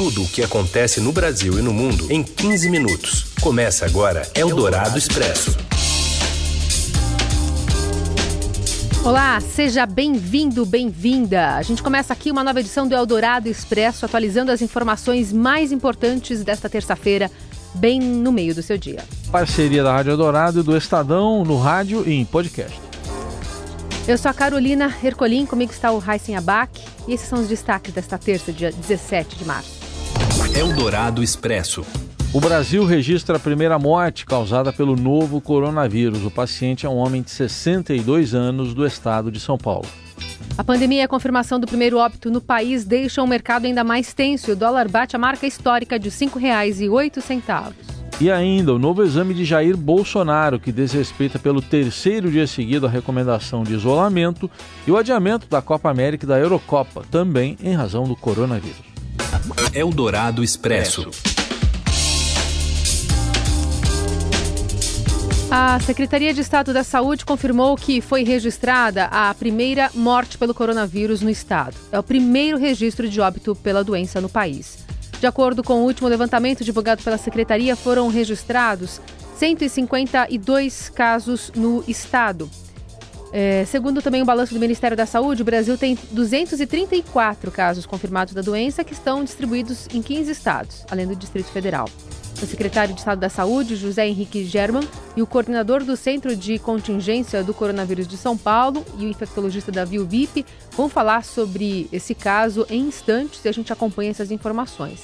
tudo o que acontece no Brasil e no mundo em 15 minutos. Começa agora Eldorado Expresso. Olá, seja bem-vindo, bem-vinda. A gente começa aqui uma nova edição do Eldorado Expresso, atualizando as informações mais importantes desta terça-feira, bem no meio do seu dia. Parceria da Rádio Eldorado e do Estadão no rádio e em podcast. Eu sou a Carolina Ercolim, comigo está o Raíssen Abac e esses são os destaques desta terça, dia 17 de março. Eldorado Expresso. O Brasil registra a primeira morte causada pelo novo coronavírus. O paciente é um homem de 62 anos do estado de São Paulo. A pandemia e a confirmação do primeiro óbito no país deixam o mercado ainda mais tenso. O dólar bate a marca histórica de R$ 5,08. E ainda o novo exame de Jair Bolsonaro, que desrespeita pelo terceiro dia seguido a recomendação de isolamento e o adiamento da Copa América e da Eurocopa, também em razão do coronavírus. Eldorado Expresso. A Secretaria de Estado da Saúde confirmou que foi registrada a primeira morte pelo coronavírus no estado. É o primeiro registro de óbito pela doença no país. De acordo com o último levantamento divulgado pela Secretaria, foram registrados 152 casos no estado. É, segundo também o balanço do Ministério da Saúde, o Brasil tem 234 casos confirmados da doença que estão distribuídos em 15 estados, além do Distrito Federal. O secretário de Estado da Saúde, José Henrique German, e o coordenador do Centro de Contingência do Coronavírus de São Paulo e o infectologista Davi Vip vão falar sobre esse caso em instantes e a gente acompanha essas informações.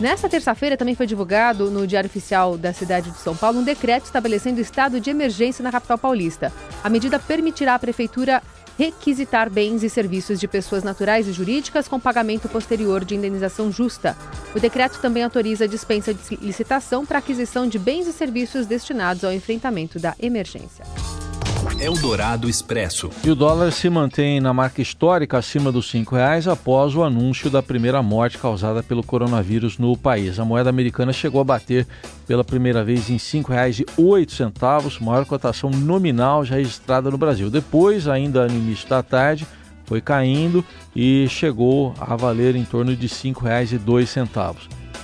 Nesta terça-feira também foi divulgado no Diário Oficial da cidade de São Paulo um decreto estabelecendo estado de emergência na capital paulista. A medida permitirá à prefeitura requisitar bens e serviços de pessoas naturais e jurídicas com pagamento posterior de indenização justa. O decreto também autoriza a dispensa de licitação para aquisição de bens e serviços destinados ao enfrentamento da emergência. Eldorado Expresso. E o dólar se mantém na marca histórica acima dos R$ reais após o anúncio da primeira morte causada pelo coronavírus no país. A moeda americana chegou a bater pela primeira vez em R$ 5,08, maior cotação nominal já registrada no Brasil. Depois, ainda no início da tarde, foi caindo e chegou a valer em torno de R$ 5,02.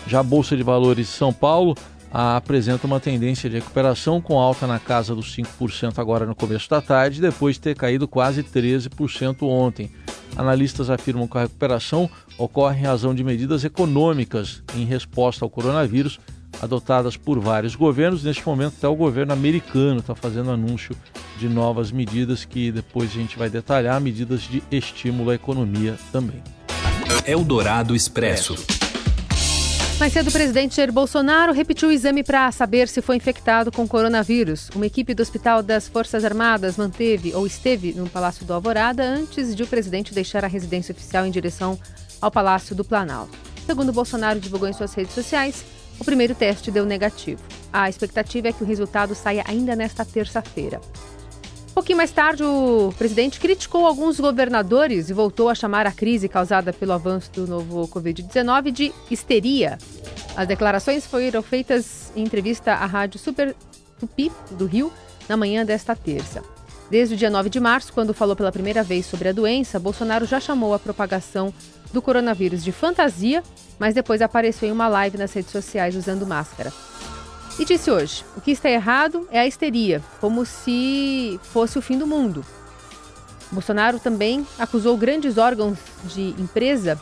Já a Bolsa de Valores de São Paulo apresenta uma tendência de recuperação com alta na casa dos 5% agora no começo da tarde, depois de ter caído quase 13% ontem. Analistas afirmam que a recuperação ocorre em razão de medidas econômicas em resposta ao coronavírus adotadas por vários governos. Neste momento, até o governo americano está fazendo anúncio de novas medidas que depois a gente vai detalhar medidas de estímulo à economia também. Eldorado Expresso. Mais cedo, o presidente Jair Bolsonaro repetiu o exame para saber se foi infectado com coronavírus. Uma equipe do Hospital das Forças Armadas manteve ou esteve no Palácio do Alvorada antes de o presidente deixar a residência oficial em direção ao Palácio do Planalto. Segundo Bolsonaro divulgou em suas redes sociais, o primeiro teste deu negativo. A expectativa é que o resultado saia ainda nesta terça-feira. Um pouquinho mais tarde, o presidente criticou alguns governadores e voltou a chamar a crise causada pelo avanço do novo Covid-19 de histeria. As declarações foram feitas em entrevista à rádio Super Tupi do Rio na manhã desta terça. Desde o dia 9 de março, quando falou pela primeira vez sobre a doença, Bolsonaro já chamou a propagação do coronavírus de fantasia, mas depois apareceu em uma live nas redes sociais usando máscara. E disse hoje: o que está errado é a histeria, como se fosse o fim do mundo. Bolsonaro também acusou grandes órgãos de empresa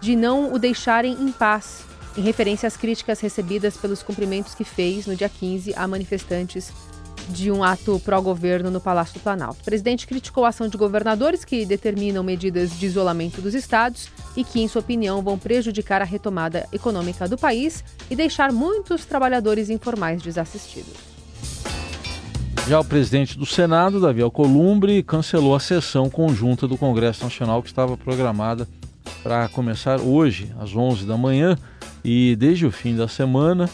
de não o deixarem em paz, em referência às críticas recebidas pelos cumprimentos que fez no dia 15 a manifestantes de um ato pró-governo no Palácio do Planalto. O presidente criticou a ação de governadores que determinam medidas de isolamento dos estados e que, em sua opinião, vão prejudicar a retomada econômica do país e deixar muitos trabalhadores informais desassistidos. Já o presidente do Senado, Davi Alcolumbre, cancelou a sessão conjunta do Congresso Nacional que estava programada para começar hoje, às 11 da manhã, e desde o fim da semana,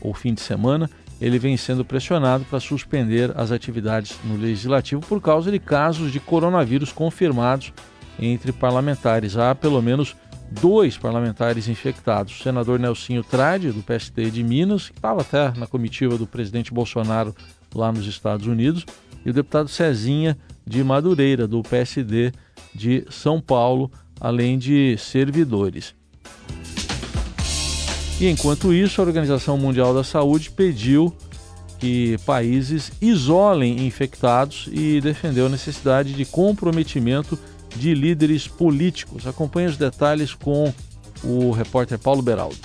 ou fim de semana, ele vem sendo pressionado para suspender as atividades no legislativo por causa de casos de coronavírus confirmados entre parlamentares. Há pelo menos dois parlamentares infectados. O senador Nelsinho Trade, do PSD de Minas, que estava até na comitiva do presidente Bolsonaro lá nos Estados Unidos, e o deputado Cezinha de Madureira, do PSD de São Paulo, além de servidores. E enquanto isso, a Organização Mundial da Saúde pediu que países isolem infectados e defendeu a necessidade de comprometimento de líderes políticos. Acompanhe os detalhes com o repórter Paulo Beraldo.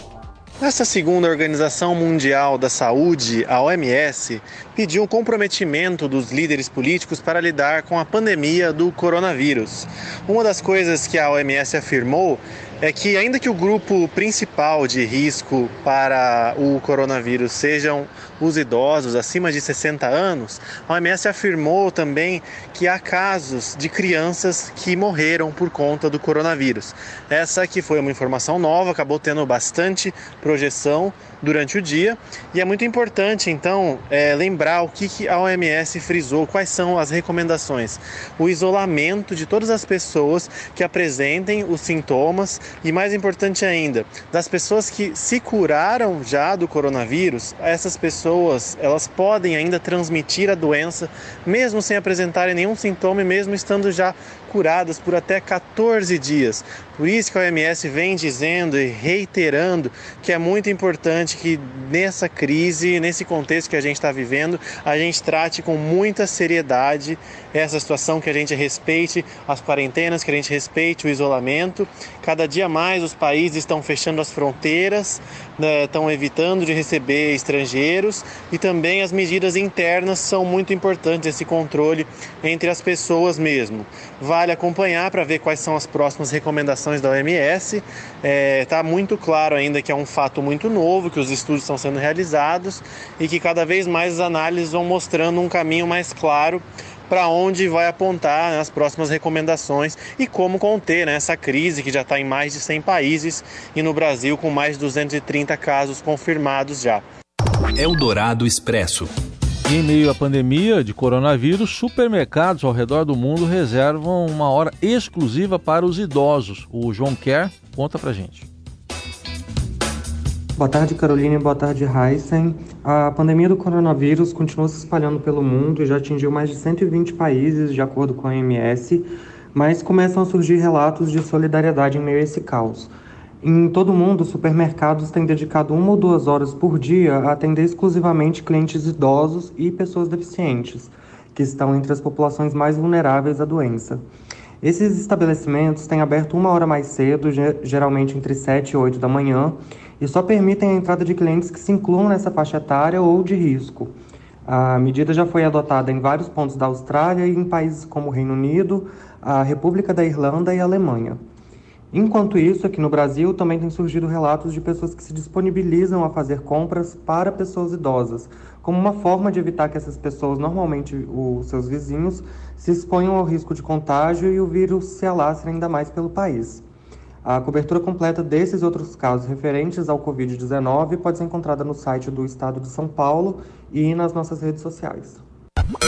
Nesta segunda Organização Mundial da Saúde, a OMS, pediu um comprometimento dos líderes políticos para lidar com a pandemia do coronavírus. Uma das coisas que a OMS afirmou é que, ainda que o grupo principal de risco para o coronavírus sejam os idosos acima de 60 anos, a OMS afirmou também que há casos de crianças que morreram por conta do coronavírus. Essa que foi uma informação nova, acabou tendo bastante projeção durante o dia e é muito importante então é, lembrar o que, que a OMS frisou, quais são as recomendações. O isolamento de todas as pessoas que apresentem os sintomas e mais importante ainda, das pessoas que se curaram já do coronavírus, essas pessoas elas podem ainda transmitir a doença mesmo sem apresentarem nenhum sintoma e mesmo estando já curadas por até 14 dias. Por isso que a OMS vem dizendo e reiterando que é muito importante que nessa crise, nesse contexto que a gente está vivendo, a gente trate com muita seriedade essa situação, que a gente respeite as quarentenas, que a gente respeite o isolamento. Cada dia mais os países estão fechando as fronteiras, né, estão evitando de receber estrangeiros e também as medidas internas são muito importantes, esse controle entre as pessoas mesmo. Vale acompanhar para ver quais são as próximas recomendações da OMS. Está é, tá muito claro ainda que é um fato muito novo, que os estudos estão sendo realizados e que cada vez mais as análises vão mostrando um caminho mais claro para onde vai apontar né, as próximas recomendações e como conter né, essa crise que já está em mais de 100 países e no Brasil com mais de 230 casos confirmados já. Eldorado Expresso. Em meio à pandemia de coronavírus, supermercados ao redor do mundo reservam uma hora exclusiva para os idosos. O João Kerr conta pra gente. Boa tarde, Carolina, boa tarde, Heisen. A pandemia do coronavírus continua se espalhando pelo mundo e já atingiu mais de 120 países, de acordo com a OMS, mas começam a surgir relatos de solidariedade em meio a esse caos. Em todo o mundo, supermercados têm dedicado uma ou duas horas por dia a atender exclusivamente clientes idosos e pessoas deficientes, que estão entre as populações mais vulneráveis à doença. Esses estabelecimentos têm aberto uma hora mais cedo, geralmente entre 7 e 8 da manhã, e só permitem a entrada de clientes que se incluam nessa faixa etária ou de risco. A medida já foi adotada em vários pontos da Austrália e em países como o Reino Unido, a República da Irlanda e a Alemanha. Enquanto isso, aqui no Brasil também tem surgido relatos de pessoas que se disponibilizam a fazer compras para pessoas idosas, como uma forma de evitar que essas pessoas, normalmente os seus vizinhos, se exponham ao risco de contágio e o vírus se alastre ainda mais pelo país. A cobertura completa desses outros casos referentes ao Covid-19 pode ser encontrada no site do Estado de São Paulo e nas nossas redes sociais.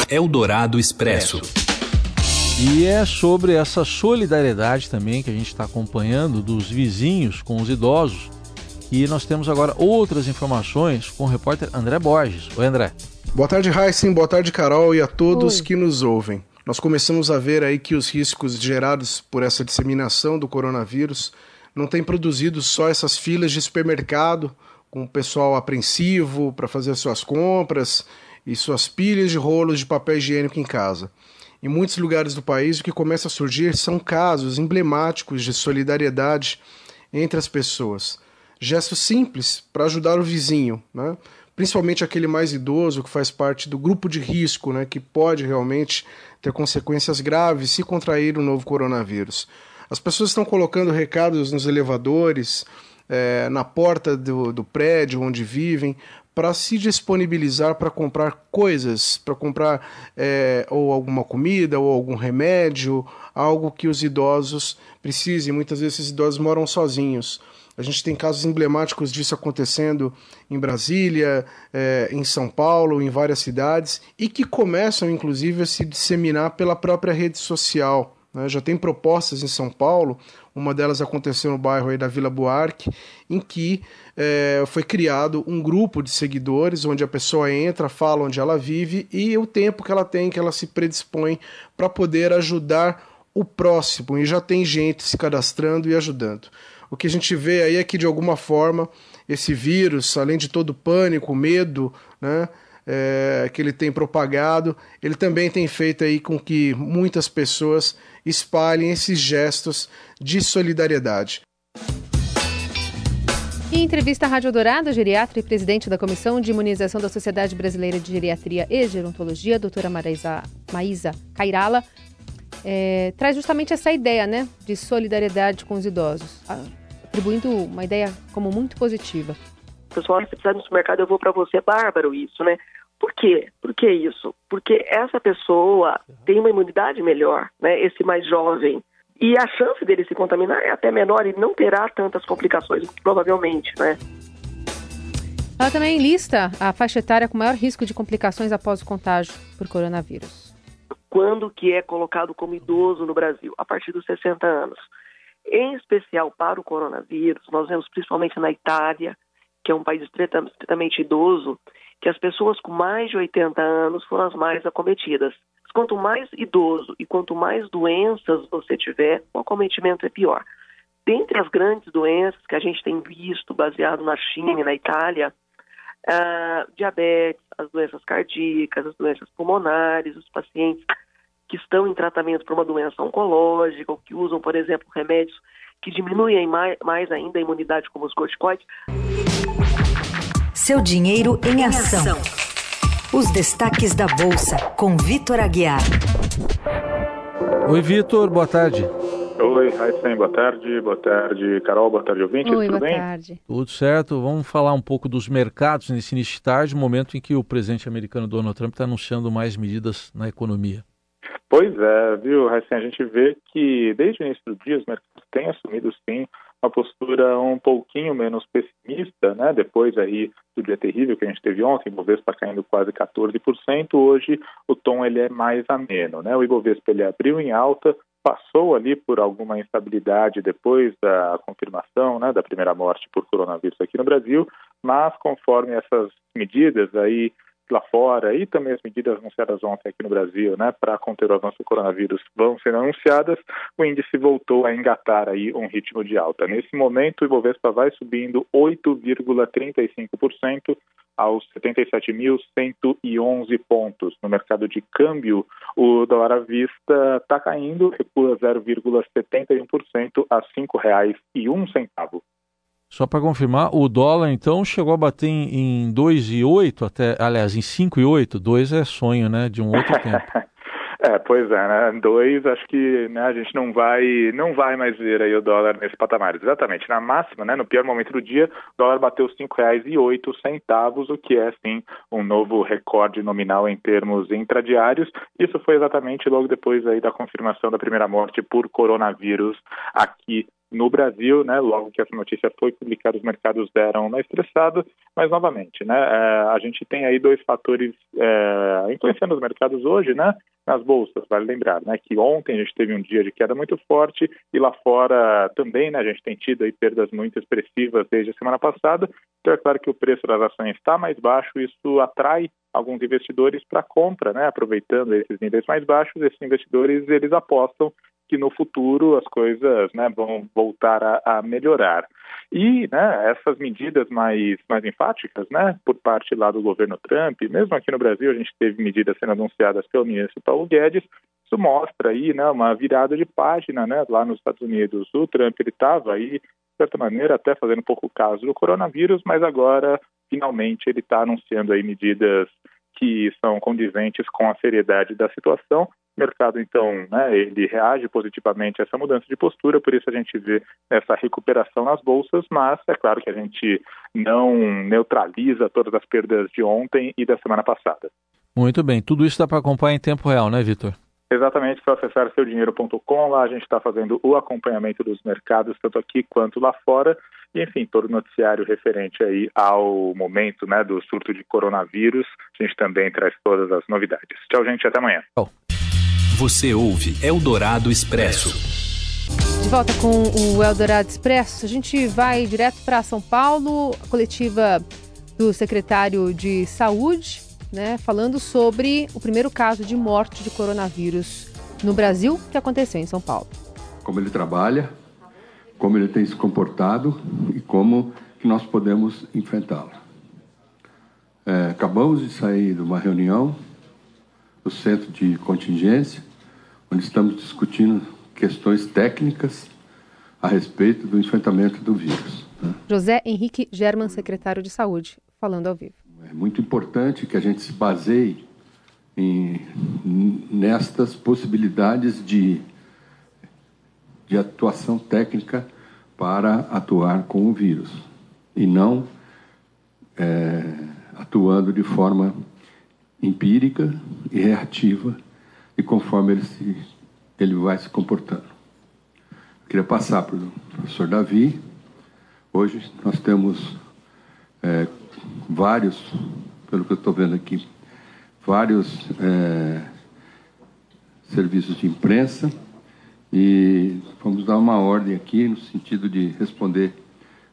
Eldorado Expresso. E é sobre essa solidariedade também que a gente está acompanhando dos vizinhos com os idosos. E nós temos agora outras informações com o repórter André Borges. Oi, André. Boa tarde, Heisen. Boa tarde, Carol, e a todos Oi. que nos ouvem nós começamos a ver aí que os riscos gerados por essa disseminação do coronavírus não têm produzido só essas filas de supermercado com o pessoal apreensivo para fazer suas compras e suas pilhas de rolos de papel higiênico em casa. Em muitos lugares do país, o que começa a surgir são casos emblemáticos de solidariedade entre as pessoas. Gestos simples para ajudar o vizinho, né? principalmente aquele mais idoso que faz parte do grupo de risco, né? que pode realmente ter consequências graves se contrair o novo coronavírus. As pessoas estão colocando recados nos elevadores, é, na porta do, do prédio onde vivem, para se disponibilizar para comprar coisas, para comprar é, ou alguma comida ou algum remédio, algo que os idosos precisem. Muitas vezes esses idosos moram sozinhos. A gente tem casos emblemáticos disso acontecendo em Brasília, é, em São Paulo, em várias cidades, e que começam, inclusive, a se disseminar pela própria rede social. Né? Já tem propostas em São Paulo, uma delas aconteceu no bairro da Vila Buarque, em que é, foi criado um grupo de seguidores, onde a pessoa entra, fala onde ela vive e o tempo que ela tem, que ela se predispõe para poder ajudar o próximo. E já tem gente se cadastrando e ajudando. O que a gente vê aí é que, de alguma forma, esse vírus, além de todo o pânico, medo, né? É, que ele tem propagado, ele também tem feito aí com que muitas pessoas espalhem esses gestos de solidariedade. Em entrevista à Rádio Dourado, geriatra e presidente da Comissão de Imunização da Sociedade Brasileira de Geriatria e Gerontologia, a doutora Maísa, Maísa Cairala, é, traz justamente essa ideia né, de solidariedade com os idosos, atribuindo uma ideia como muito positiva. Pessoal, se precisar no supermercado, eu vou para você, bárbaro, isso, né? Por quê? Por que isso? Porque essa pessoa tem uma imunidade melhor, né? Esse mais jovem. E a chance dele se contaminar é até menor e não terá tantas complicações, provavelmente, né? Ela também lista a faixa etária com maior risco de complicações após o contágio por coronavírus quando que é colocado como idoso no Brasil? A partir dos 60 anos. Em especial para o coronavírus, nós vemos principalmente na Itália, que é um país extremamente idoso, que as pessoas com mais de 80 anos foram as mais acometidas. Quanto mais idoso e quanto mais doenças você tiver, o acometimento é pior. Dentre as grandes doenças que a gente tem visto, baseado na China e na Itália, uh, diabetes, as doenças cardíacas, as doenças pulmonares, os pacientes que estão em tratamento para uma doença oncológica ou que usam, por exemplo, remédios que diminuem mais, ainda a imunidade, como os corticoides. Seu dinheiro em ação. Os destaques da Bolsa, com Vitor Aguiar. Oi, Vitor, boa tarde. Oi, Raíssen, boa tarde. Boa tarde, Carol. Boa tarde, ouvinte. Oi, Tudo boa bem? tarde. Tudo certo. Vamos falar um pouco dos mercados nesse início de tarde, momento em que o presidente americano Donald Trump está anunciando mais medidas na economia. Pois é, viu, Raíssen, a gente vê que desde o início do dia os mercados têm assumido, sim, uma postura um pouquinho menos pessimista, né? Depois aí do dia terrível que a gente teve ontem, o Ibovespa caindo quase 14%, hoje o tom ele é mais ameno, né? O Ibovespa ele abriu em alta, passou ali por alguma instabilidade depois da confirmação, né, da primeira morte por coronavírus aqui no Brasil, mas conforme essas medidas aí lá fora e também as medidas anunciadas ontem aqui no Brasil, né, para conter o avanço do coronavírus vão sendo anunciadas, o índice voltou a engatar aí um ritmo de alta. Nesse momento, o Ibovespa vai subindo 8,35% aos 77.111 pontos. No mercado de câmbio, o dólar à vista está caindo, recua 0,71% a R$ 5,01. Só para confirmar, o dólar então chegou a bater em, em 2,8 até, aliás, em 5,8. 2 é sonho, né, de um outro tempo. É, pois é, né? Dois, acho que né, a gente não vai, não vai mais ver aí o dólar nesse patamar. Exatamente, na máxima, né, no pior momento do dia, o dólar bateu R$ 5,08, o que é, sim, um novo recorde nominal em termos intradiários. Isso foi exatamente logo depois aí da confirmação da primeira morte por coronavírus aqui no Brasil, né, logo que essa notícia foi publicada, os mercados deram uma estressada, mas novamente, né, é, a gente tem aí dois fatores é, influenciando os mercados hoje, né, nas bolsas, vale lembrar, né, que ontem a gente teve um dia de queda muito forte e lá fora também, né, a gente tem tido aí perdas muito expressivas desde a semana passada, então é claro que o preço das ações está mais baixo, isso atrai alguns investidores para compra, né, aproveitando esses níveis mais baixos, esses investidores eles apostam que no futuro as coisas né, vão voltar a, a, melhorar. E né, essas medidas mais, mais enfáticas, né, por parte lá do governo Trump, mesmo aqui no Brasil a gente teve medidas sendo anunciadas pelo ministro Paulo Guedes, isso mostra aí né, uma virada de página né, lá nos Estados Unidos. O Trump estava aí, de certa maneira, até fazendo pouco caso do coronavírus, mas agora finalmente ele está anunciando aí medidas que são condizentes com a seriedade da situação mercado, então, né, ele reage positivamente a essa mudança de postura, por isso a gente vê essa recuperação nas bolsas, mas é claro que a gente não neutraliza todas as perdas de ontem e da semana passada. Muito bem, tudo isso dá para acompanhar em tempo real, né, Vitor? Exatamente, só acessar seudinheiro.com, lá a gente está fazendo o acompanhamento dos mercados, tanto aqui quanto lá fora, e enfim, todo o noticiário referente aí ao momento né, do surto de coronavírus, a gente também traz todas as novidades. Tchau, gente, até amanhã. Oh. Você ouve Eldorado Expresso. De volta com o Eldorado Expresso, a gente vai direto para São Paulo, a coletiva do secretário de Saúde, né, falando sobre o primeiro caso de morte de coronavírus no Brasil que aconteceu em São Paulo. Como ele trabalha, como ele tem se comportado e como que nós podemos enfrentá-lo. É, acabamos de sair de uma reunião do Centro de Contingência, onde estamos discutindo questões técnicas a respeito do enfrentamento do vírus. Né? José Henrique German, secretário de Saúde, falando ao vivo. É muito importante que a gente se baseie em, nestas possibilidades de, de atuação técnica para atuar com o vírus e não é, atuando de forma empírica e reativa e conforme ele, se, ele vai se comportando. Eu queria passar para o professor Davi. Hoje nós temos é, vários, pelo que eu estou vendo aqui, vários é, serviços de imprensa e vamos dar uma ordem aqui no sentido de responder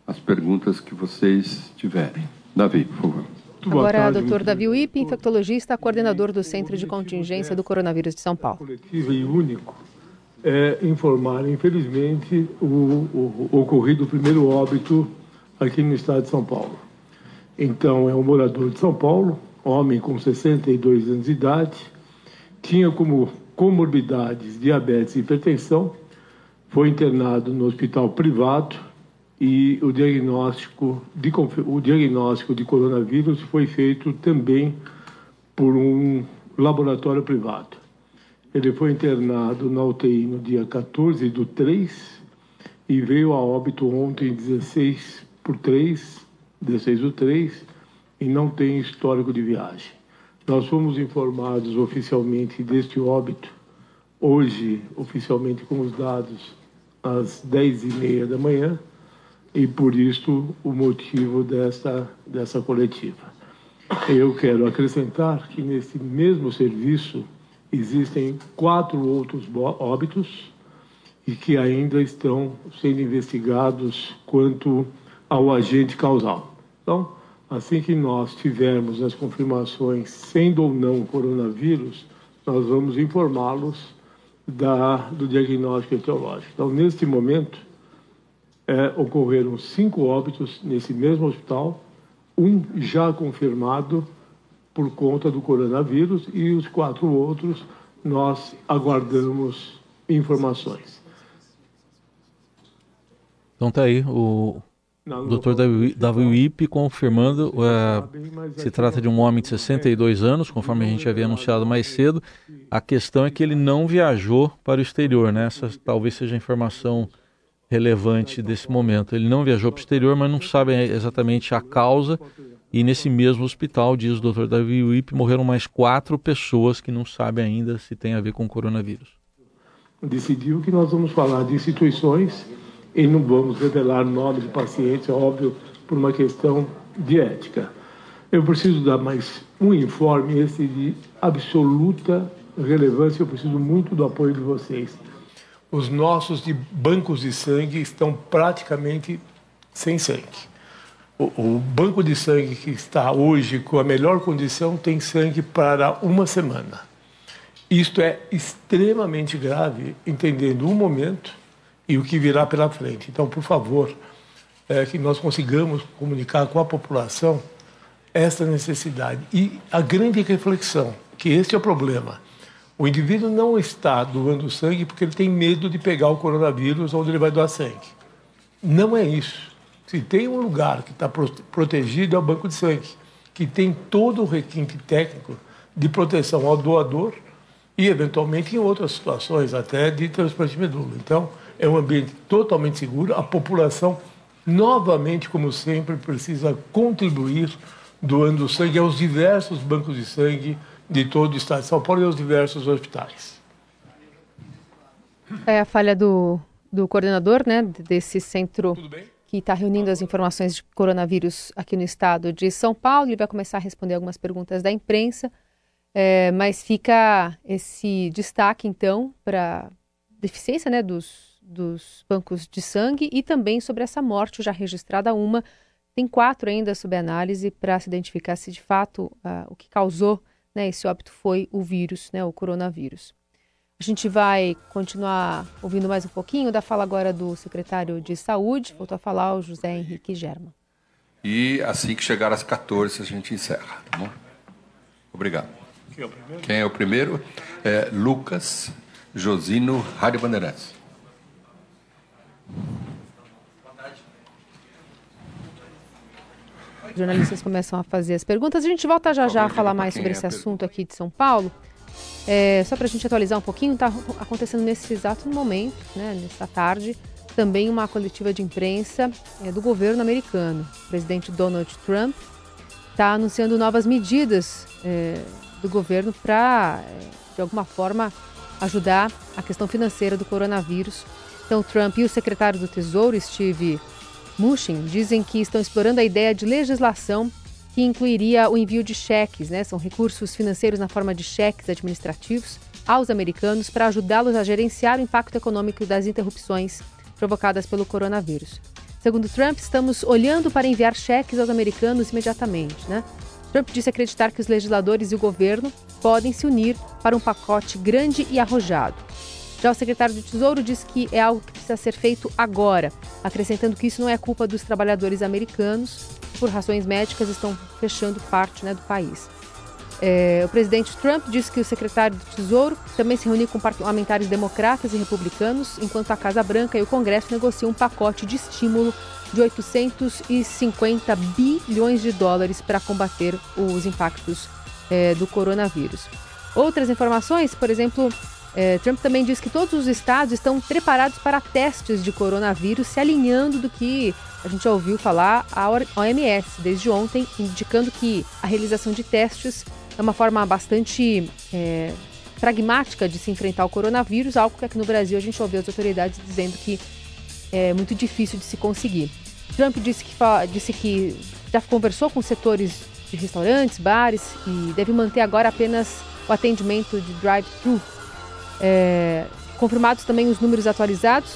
as perguntas que vocês tiverem. Davi, por favor. Agora, doutor Davi Uip, infectologista, coordenador do Centro de Contingência do Coronavírus de São Paulo. Coletivo e único é informar, infelizmente, o, o, o ocorrido o primeiro óbito aqui no estado de São Paulo. Então, é um morador de São Paulo, homem com 62 anos de idade, tinha como comorbidades diabetes e hipertensão, foi internado no hospital privado e o diagnóstico de, o diagnóstico de coronavírus foi feito também por um laboratório privado. Ele foi internado na UTI no dia 14 do 3 e veio a óbito ontem, 16 por 3, 16 do 3, e não tem histórico de viagem. Nós fomos informados oficialmente deste óbito, hoje, oficialmente com os dados, às 10h30 da manhã, e por isso o motivo dessa, dessa coletiva. Eu quero acrescentar que nesse mesmo serviço existem quatro outros óbitos e que ainda estão sendo investigados quanto ao agente causal. Então, assim que nós tivermos as confirmações, sendo ou não coronavírus, nós vamos informá-los do diagnóstico etiológico. Então, neste momento, é, ocorreram cinco óbitos nesse mesmo hospital, um já confirmado por conta do coronavírus e os quatro outros nós aguardamos informações. Então tá aí o não, Dr. Davi Wip confirmando, se trata de um homem de 62 anos, conforme a gente havia anunciado mais cedo. A questão é que ele não viajou para o exterior, né? Essa talvez seja a informação relevante desse momento. Ele não viajou para o exterior, mas não sabe exatamente a causa e nesse mesmo hospital, diz o Dr. Davi Wip, morreram mais quatro pessoas que não sabem ainda se tem a ver com o coronavírus. Decidiu que nós vamos falar de instituições e não vamos revelar nome de pacientes, é óbvio, por uma questão de ética. Eu preciso dar mais um informe, esse de absoluta relevância, eu preciso muito do apoio de vocês. Os nossos de bancos de sangue estão praticamente sem sangue o, o, banco de sangue que está hoje com a melhor condição tem sangue para uma semana. Isto é extremamente grave, entendendo o momento e o que virá pela frente. Então, por favor, é, que nós consigamos comunicar com a população essa necessidade. E a grande reflexão, que este é o problema. O indivíduo não está doando sangue porque ele tem medo de pegar o coronavírus onde ele vai doar sangue. Não é isso. Se tem um lugar que está protegido é o banco de sangue, que tem todo o requinte técnico de proteção ao doador e, eventualmente, em outras situações, até de transplante de medula. Então, é um ambiente totalmente seguro. A população, novamente, como sempre, precisa contribuir doando sangue aos diversos bancos de sangue de todo o estado de São Paulo e aos diversos hospitais. É a falha do, do coordenador né, desse centro. Que está reunindo as informações de coronavírus aqui no estado de São Paulo. Ele vai começar a responder algumas perguntas da imprensa, é, mas fica esse destaque, então, para deficiência né, dos, dos bancos de sangue e também sobre essa morte já registrada, uma. Tem quatro ainda sob análise para se identificar se de fato o que causou né, esse óbito foi o vírus, né, o coronavírus. A gente vai continuar ouvindo mais um pouquinho da fala agora do secretário de Saúde, voltou a falar o José Henrique Germa. E assim que chegar às 14 a gente encerra, tá bom? Obrigado. Quem é o primeiro? Quem é o primeiro? É Lucas Josino Rádio Bandeirantes. Jornalistas começam a fazer as perguntas. A gente volta já já a falar mais sobre esse assunto aqui de São Paulo. É, só para a gente atualizar um pouquinho, está acontecendo nesse exato momento, né, nesta tarde, também uma coletiva de imprensa é, do governo americano. O presidente Donald Trump está anunciando novas medidas é, do governo para, é, de alguma forma, ajudar a questão financeira do coronavírus. Então, Trump e o secretário do Tesouro, Steve Mnuchin, dizem que estão explorando a ideia de legislação que incluiria o envio de cheques, né? São recursos financeiros na forma de cheques administrativos aos americanos para ajudá-los a gerenciar o impacto econômico das interrupções provocadas pelo coronavírus. Segundo Trump, estamos olhando para enviar cheques aos americanos imediatamente, né? Trump disse acreditar que os legisladores e o governo podem se unir para um pacote grande e arrojado. Já o secretário do Tesouro diz que é algo que precisa ser feito agora, acrescentando que isso não é culpa dos trabalhadores americanos, por razões médicas, estão fechando parte né, do país. É, o presidente Trump disse que o secretário do Tesouro também se reuniu com parlamentares democratas e republicanos, enquanto a Casa Branca e o Congresso negociam um pacote de estímulo de 850 bilhões de dólares para combater os impactos é, do coronavírus. Outras informações, por exemplo, é, Trump também diz que todos os estados estão preparados para testes de coronavírus, se alinhando do que a gente já ouviu falar a OMS desde ontem, indicando que a realização de testes é uma forma bastante é, pragmática de se enfrentar o coronavírus, algo que aqui no Brasil a gente ouviu as autoridades dizendo que é muito difícil de se conseguir. Trump disse que, disse que já conversou com setores de restaurantes, bares e deve manter agora apenas o atendimento de drive-thru. É, confirmados também os números atualizados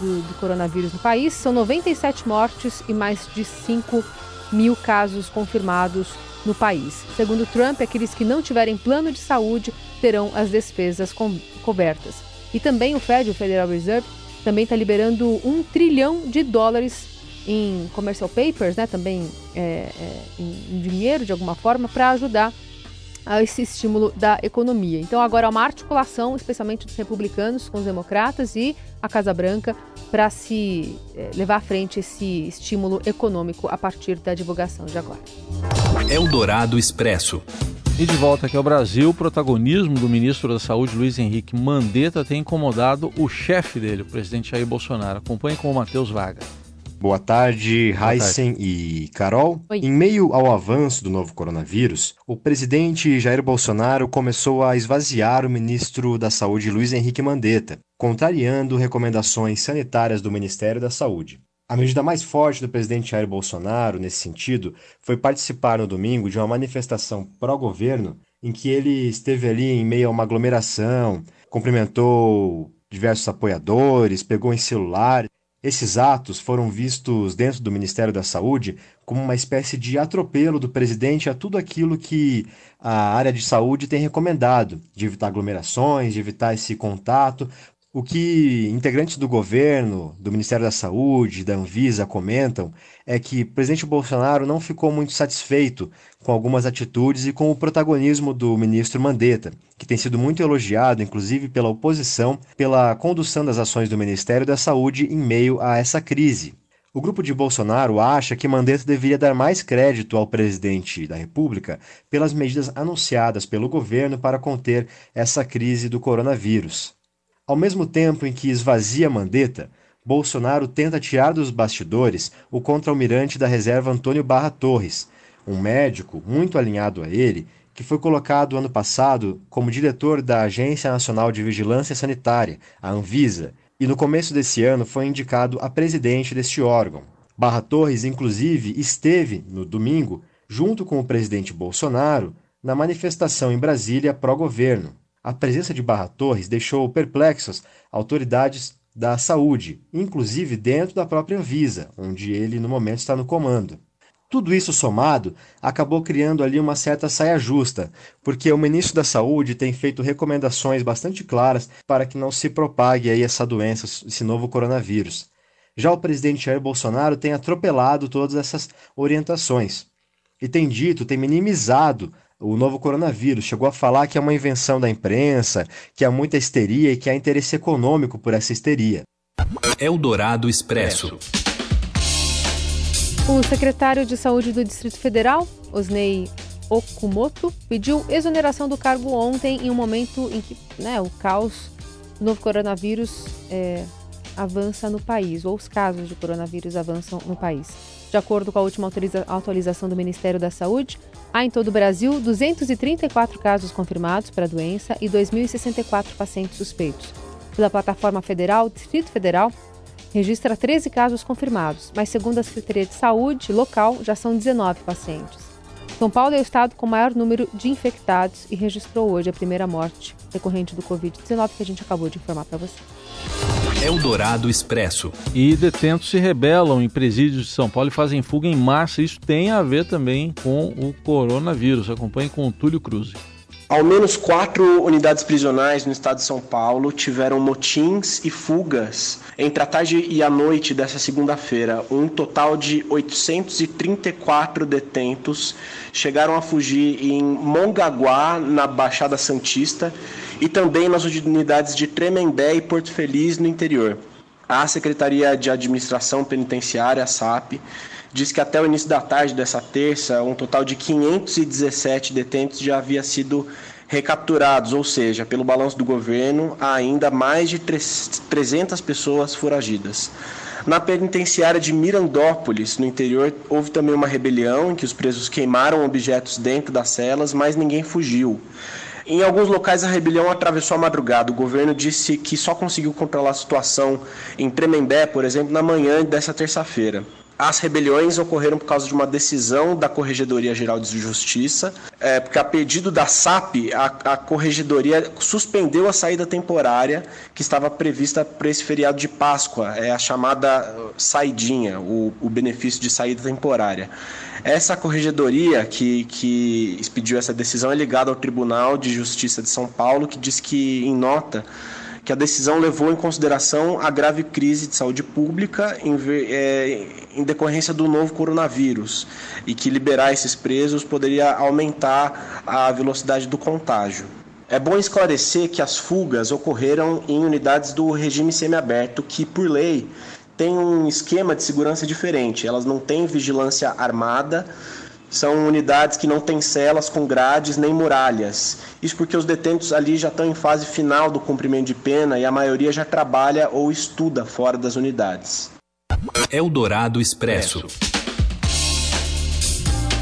do, do coronavírus no país. São 97 mortes e mais de 5 mil casos confirmados no país. Segundo Trump, aqueles que não tiverem plano de saúde terão as despesas co cobertas. E também o Fed, o Federal Reserve, também está liberando um trilhão de dólares em commercial papers, né, também é, é, em dinheiro de alguma forma, para ajudar a esse estímulo da economia. Então agora há uma articulação, especialmente dos republicanos com os democratas e a Casa Branca, para se eh, levar à frente esse estímulo econômico a partir da divulgação de agora. Eldorado Expresso. E de volta aqui ao Brasil, o protagonismo do ministro da Saúde, Luiz Henrique Mandetta, tem incomodado o chefe dele, o presidente Jair Bolsonaro. Acompanhe com o Matheus Vaga. Boa tarde, Heisen e Carol. Oi. Em meio ao avanço do novo coronavírus, o presidente Jair Bolsonaro começou a esvaziar o ministro da Saúde, Luiz Henrique Mandetta, contrariando recomendações sanitárias do Ministério da Saúde. A medida mais forte do presidente Jair Bolsonaro, nesse sentido, foi participar no domingo de uma manifestação pró-governo em que ele esteve ali em meio a uma aglomeração, cumprimentou diversos apoiadores, pegou em celular esses atos foram vistos dentro do Ministério da Saúde como uma espécie de atropelo do presidente a tudo aquilo que a área de saúde tem recomendado, de evitar aglomerações, de evitar esse contato, o que integrantes do governo, do Ministério da Saúde, da Anvisa comentam é que o presidente Bolsonaro não ficou muito satisfeito com algumas atitudes e com o protagonismo do ministro Mandetta, que tem sido muito elogiado, inclusive pela oposição, pela condução das ações do Ministério da Saúde em meio a essa crise. O grupo de Bolsonaro acha que Mandetta deveria dar mais crédito ao presidente da República pelas medidas anunciadas pelo governo para conter essa crise do coronavírus. Ao mesmo tempo em que esvazia Mandetta, Bolsonaro tenta tirar dos bastidores o contra-almirante da reserva Antônio Barra Torres, um médico muito alinhado a ele, que foi colocado ano passado como diretor da Agência Nacional de Vigilância Sanitária, a Anvisa, e no começo desse ano foi indicado a presidente deste órgão. Barra Torres, inclusive, esteve, no domingo, junto com o presidente Bolsonaro, na manifestação em Brasília pró-governo. A presença de Barra Torres deixou perplexos autoridades da saúde, inclusive dentro da própria Anvisa, onde ele no momento está no comando. Tudo isso somado acabou criando ali uma certa saia justa, porque o ministro da Saúde tem feito recomendações bastante claras para que não se propague aí essa doença, esse novo coronavírus. Já o presidente Jair Bolsonaro tem atropelado todas essas orientações e tem dito, tem minimizado o novo coronavírus. Chegou a falar que é uma invenção da imprensa, que há muita histeria e que há interesse econômico por essa histeria. Eldorado Expresso. O secretário de Saúde do Distrito Federal, Osnei Okumoto, pediu exoneração do cargo ontem, em um momento em que né, o caos do novo coronavírus é, avança no país, ou os casos de coronavírus avançam no país. De acordo com a última atualização do Ministério da Saúde, há em todo o Brasil 234 casos confirmados para a doença e 2.064 pacientes suspeitos. Pela plataforma federal, o Distrito Federal registra 13 casos confirmados, mas segundo a Secretaria de Saúde local, já são 19 pacientes. São Paulo é o estado com maior número de infectados e registrou hoje a primeira morte decorrente do Covid-19 que a gente acabou de informar para você. Eldorado Expresso. E detentos se rebelam em presídios de São Paulo e fazem fuga em massa. Isso tem a ver também com o coronavírus. Acompanhe com o Túlio Cruz. Ao menos quatro unidades prisionais no estado de São Paulo tiveram motins e fugas entre a tarde e a noite dessa segunda-feira. Um total de 834 detentos chegaram a fugir em Mongaguá, na Baixada Santista, e também nas unidades de Tremembé e Porto Feliz, no interior. A Secretaria de Administração Penitenciária, SAP, diz que até o início da tarde dessa terça, um total de 517 detentos já havia sido recapturados, ou seja, pelo balanço do governo, há ainda mais de 300 pessoas foragidas. Na penitenciária de Mirandópolis, no interior, houve também uma rebelião em que os presos queimaram objetos dentro das celas, mas ninguém fugiu. Em alguns locais a rebelião atravessou a madrugada. O governo disse que só conseguiu controlar a situação em Tremembé, por exemplo, na manhã dessa terça-feira. As rebeliões ocorreram por causa de uma decisão da Corregedoria Geral de Justiça, é, porque a pedido da SAP, a, a Corregedoria suspendeu a saída temporária que estava prevista para esse feriado de Páscoa, é a chamada saidinha, o, o benefício de saída temporária. Essa corregedoria que, que expediu essa decisão é ligada ao Tribunal de Justiça de São Paulo, que diz que, em nota, que a decisão levou em consideração a grave crise de saúde pública em, é, em, decorrência do novo coronavírus e que liberar esses presos poderia aumentar a velocidade do contágio. É bom esclarecer que as fugas ocorreram em unidades do regime semiaberto, que, por lei, tem um esquema de segurança diferente. Elas não têm vigilância armada, são unidades que não têm celas com grades nem muralhas. Isso porque os detentos ali já estão em fase final do cumprimento de pena e a maioria já trabalha ou estuda fora das unidades. Eldorado Expresso.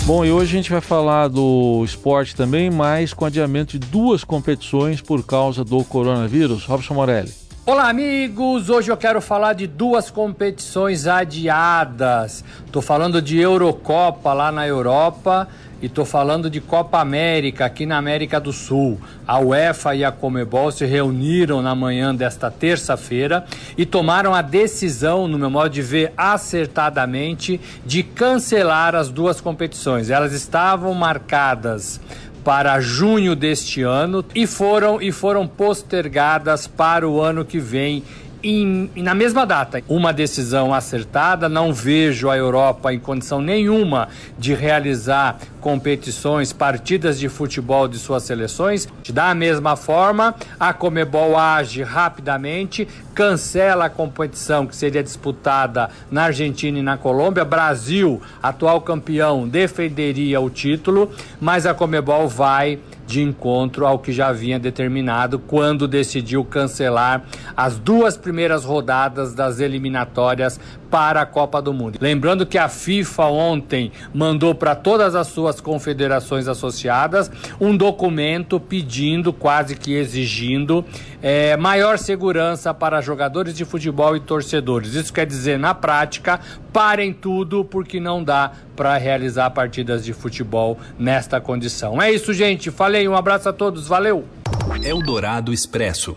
Bom, e hoje a gente vai falar do esporte também, mas com adiamento de duas competições por causa do coronavírus. Robson Morelli. Olá, amigos! Hoje eu quero falar de duas competições adiadas. Tô falando de Eurocopa lá na Europa e tô falando de Copa América aqui na América do Sul. A UEFA e a Comebol se reuniram na manhã desta terça-feira e tomaram a decisão, no meu modo de ver, acertadamente, de cancelar as duas competições. Elas estavam marcadas para junho deste ano e foram e foram postergadas para o ano que vem em, na mesma data. Uma decisão acertada, não vejo a Europa em condição nenhuma de realizar competições, partidas de futebol de suas seleções. Da mesma forma, a Comebol age rapidamente, cancela a competição que seria disputada na Argentina e na Colômbia. Brasil, atual campeão, defenderia o título, mas a Comebol vai de encontro ao que já havia determinado quando decidiu cancelar as duas primeiras rodadas das eliminatórias para a Copa do Mundo. Lembrando que a FIFA ontem mandou para todas as suas confederações associadas um documento pedindo, quase que exigindo, é, maior segurança para jogadores de futebol e torcedores. Isso quer dizer, na prática, parem tudo porque não dá para realizar partidas de futebol nesta condição. É isso, gente. Falei, um abraço a todos, valeu! Eldorado Expresso.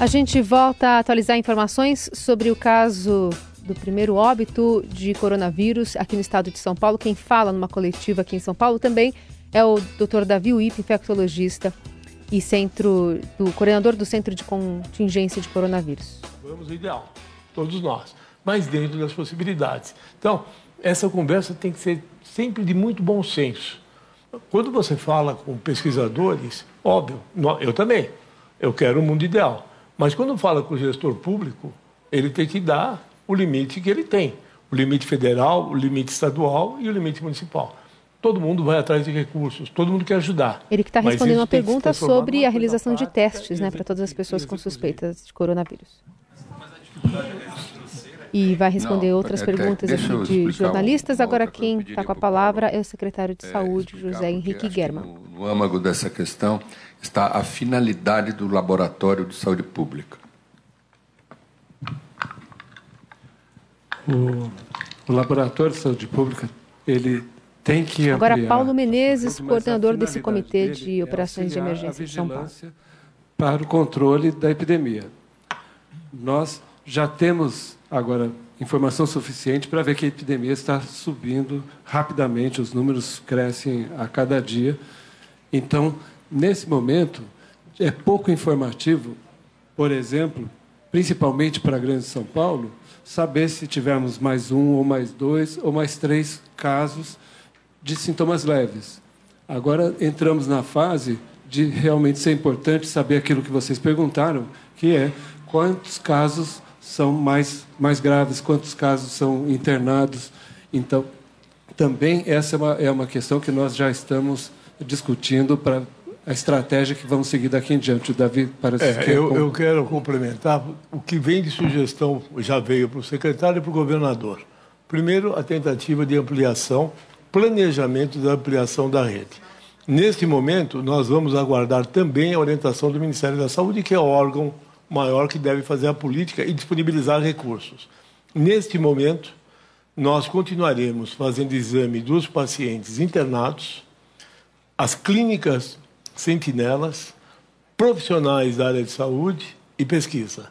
A gente volta a atualizar informações sobre o caso do primeiro óbito de coronavírus aqui no estado de São Paulo. Quem fala numa coletiva aqui em São Paulo também é o Dr. Davi Uip, infectologista e centro do coordenador do Centro de Contingência de Coronavírus. Vamos ao ideal, todos nós, mas dentro das possibilidades. Então, essa conversa tem que ser sempre de muito bom senso. Quando você fala com pesquisadores, óbvio, eu também, eu quero um mundo ideal. Mas quando fala com o gestor público, ele tem que dar o limite que ele tem. O limite federal, o limite estadual e o limite municipal. Todo mundo vai atrás de recursos, todo mundo quer ajudar. Ele que está respondendo uma pergunta sobre a realização de testes né, para todas as pessoas com suspeitas de coronavírus. E vai responder Não, outras perguntas aqui de jornalistas. Agora quem está com a palavra é o secretário de é, Saúde, José Henrique German. No, no âmago dessa questão está a finalidade do Laboratório de Saúde Pública. O, o Laboratório de Saúde Pública, ele tem que Agora, Paulo Menezes, coordenador desse Comitê de Operações de Emergência de São Paulo. Para o controle da epidemia. Nós já temos agora informação suficiente para ver que a epidemia está subindo rapidamente, os números crescem a cada dia. Então, nesse momento, é pouco informativo, por exemplo, principalmente para a Grande São Paulo, saber se tivermos mais um, ou mais dois, ou mais três casos de sintomas leves. Agora entramos na fase de realmente ser importante saber aquilo que vocês perguntaram, que é quantos casos são mais, mais graves, quantos casos são internados. Então, também essa é uma, é uma questão que nós já estamos discutindo para a estratégia que vamos seguir daqui em diante. Davi parece é, que... Eu, eu quero complementar. O que vem de sugestão já veio para o secretário e para o governador. Primeiro, a tentativa de ampliação planejamento da ampliação da rede. Neste momento, nós vamos aguardar também a orientação do Ministério da Saúde, que é o órgão maior que deve fazer a política e disponibilizar recursos. Neste momento, nós continuaremos fazendo exame dos pacientes internados, as clínicas sentinelas, profissionais da área de saúde e pesquisa.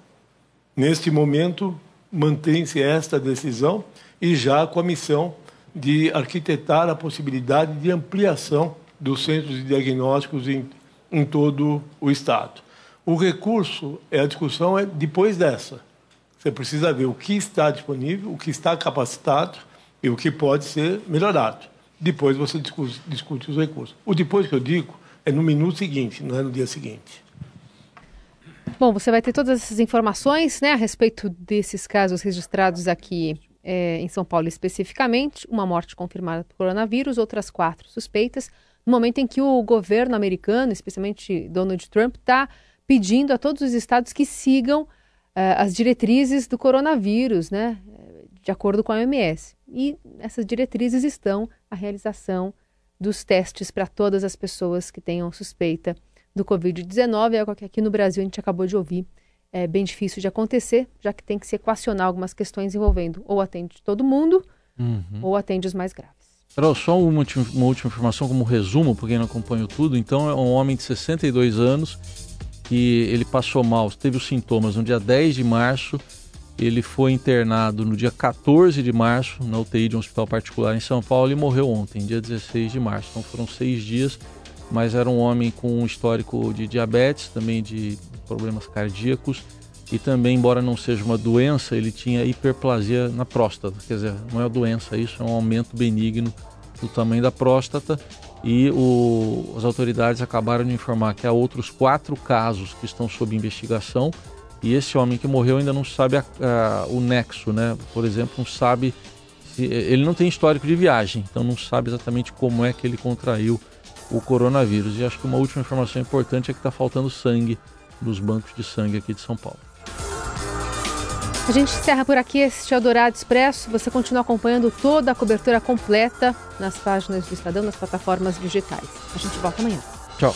Neste momento, mantém-se esta decisão e já com a missão de arquitetar a possibilidade de ampliação dos centros de diagnósticos em, em todo o Estado. O recurso, é a discussão é depois dessa. Você precisa ver o que está disponível, o que está capacitado e o que pode ser melhorado. Depois você discute, discute os recursos. O depois que eu digo é no minuto seguinte, não é no dia seguinte. Bom, você vai ter todas essas informações né, a respeito desses casos registrados aqui é, em São Paulo especificamente, uma morte confirmada por coronavírus, outras quatro suspeitas, no momento em que o governo americano, especialmente Donald Trump, está pedindo a todos os estados que sigam uh, as diretrizes do coronavírus, né, de acordo com a OMS. E essas diretrizes estão a realização dos testes para todas as pessoas que tenham suspeita do Covid-19, é algo que aqui no Brasil a gente acabou de ouvir é bem difícil de acontecer, já que tem que se equacionar algumas questões envolvendo ou atende todo mundo uhum. ou atende os mais graves. Carol, só uma, uma última informação como resumo, para quem não acompanhou tudo. Então, é um homem de 62 anos que ele passou mal, teve os sintomas no dia 10 de março. Ele foi internado no dia 14 de março na UTI de um hospital particular em São Paulo e morreu ontem, dia 16 de março. Então foram seis dias, mas era um homem com um histórico de diabetes, também de problemas cardíacos e também, embora não seja uma doença, ele tinha hiperplasia na próstata. Quer dizer, não é doença isso, é um aumento benigno do tamanho da próstata. E o, as autoridades acabaram de informar que há outros quatro casos que estão sob investigação. E esse homem que morreu ainda não sabe a, a, o nexo, né? Por exemplo, não sabe. Se, ele não tem histórico de viagem, então não sabe exatamente como é que ele contraiu o coronavírus. E acho que uma última informação importante é que está faltando sangue nos bancos de sangue aqui de São Paulo. A gente encerra por aqui este Eldorado Expresso. Você continua acompanhando toda a cobertura completa nas páginas do Estadão, nas plataformas digitais. A gente volta amanhã. Tchau.